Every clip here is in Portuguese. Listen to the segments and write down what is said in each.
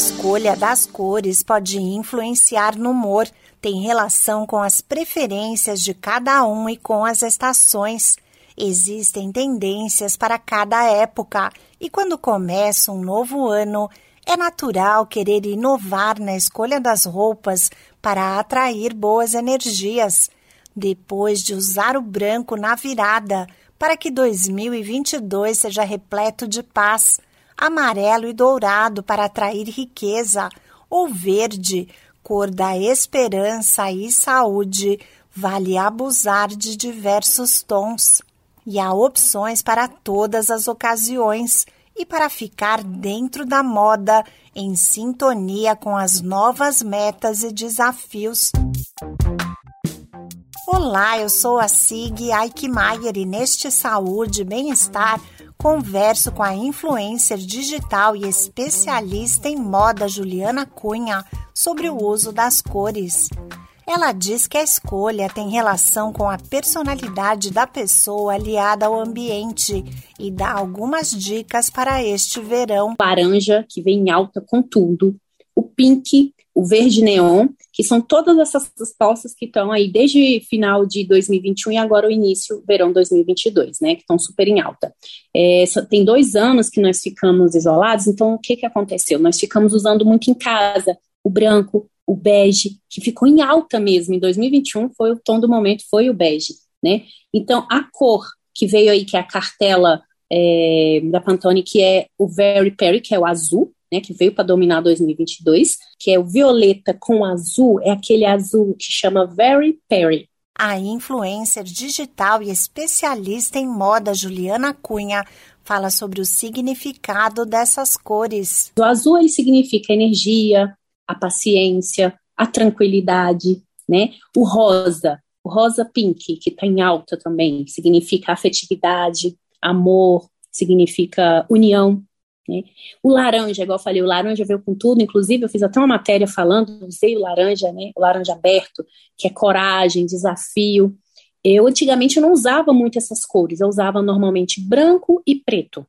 escolha das cores pode influenciar no humor, tem relação com as preferências de cada um e com as estações. Existem tendências para cada época e quando começa um novo ano, é natural querer inovar na escolha das roupas para atrair boas energias. Depois de usar o branco na virada, para que 2022 seja repleto de paz, amarelo e dourado para atrair riqueza, ou verde, cor da esperança e saúde, vale abusar de diversos tons e há opções para todas as ocasiões e para ficar dentro da moda, em sintonia com as novas metas e desafios. Olá, eu sou a Sig Aikmaier e neste Saúde e Bem-Estar converso com a influencer digital e especialista em moda Juliana Cunha sobre o uso das cores. Ela diz que a escolha tem relação com a personalidade da pessoa aliada ao ambiente e dá algumas dicas para este verão. Laranja, que vem em alta com tudo, o pink, o verde neon, que são todas essas respostas que estão aí desde final de 2021 e agora o início, verão 2022, né, que estão super em alta. É, tem dois anos que nós ficamos isolados, então o que, que aconteceu? Nós ficamos usando muito em casa o branco, o bege, que ficou em alta mesmo. Em 2021 foi o tom do momento, foi o bege, né? Então, a cor que veio aí, que é a cartela é, da Pantone, que é o Very Perry, que é o azul, né, que veio para dominar 2022, que é o violeta com azul, é aquele azul que chama Very Perry. A influencer digital e especialista em moda Juliana Cunha fala sobre o significado dessas cores. O azul ele significa energia, a paciência, a tranquilidade, né? O rosa, o rosa pink, que está em alta também, significa afetividade, amor, significa união. Né? O laranja, igual eu falei, o laranja veio com tudo, inclusive eu fiz até uma matéria falando, usei o laranja, né? O laranja aberto, que é coragem, desafio. Eu antigamente não usava muito essas cores, eu usava normalmente branco e preto,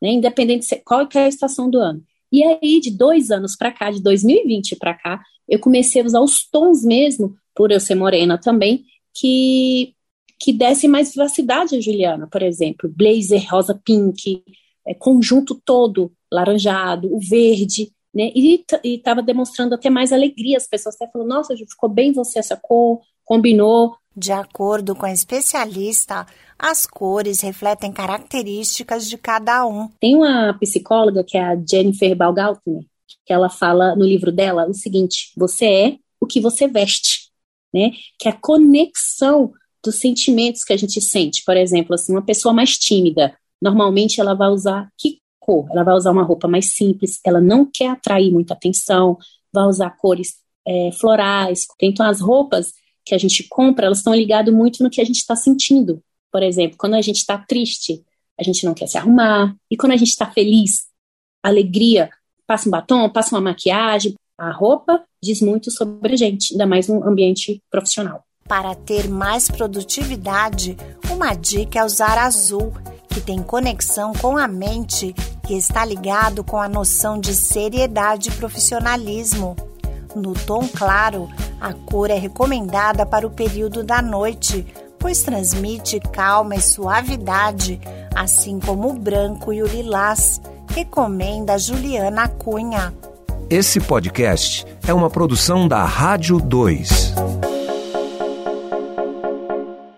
né? Independente de qual é a estação do ano. E aí, de dois anos para cá, de 2020 para cá, eu comecei a usar os tons mesmo, por eu ser morena também, que, que dessem mais vivacidade a Juliana, por exemplo, blazer rosa pink, é, conjunto todo laranjado, o verde, né? E estava demonstrando até mais alegria. As pessoas até falaram, nossa, ficou bem você essa cor, combinou. De acordo com a especialista, as cores refletem características de cada um. Tem uma psicóloga que é a Jennifer Balgaltner, que ela fala no livro dela o seguinte: você é o que você veste, né? Que é a conexão dos sentimentos que a gente sente. Por exemplo, assim, uma pessoa mais tímida, normalmente ela vai usar que cor? Ela vai usar uma roupa mais simples, ela não quer atrair muita atenção, vai usar cores é, florais. Então, as roupas que a gente compra, elas estão ligadas muito no que a gente está sentindo. Por exemplo, quando a gente está triste, a gente não quer se arrumar. E quando a gente está feliz, alegria, passa um batom, passa uma maquiagem. A roupa diz muito sobre a gente, ainda mais num ambiente profissional. Para ter mais produtividade, uma dica é usar azul, que tem conexão com a mente e está ligado com a noção de seriedade e profissionalismo. No tom claro, a cor é recomendada para o período da noite, pois transmite calma e suavidade, assim como o branco e o lilás, recomenda Juliana Cunha. Esse podcast é uma produção da Rádio 2.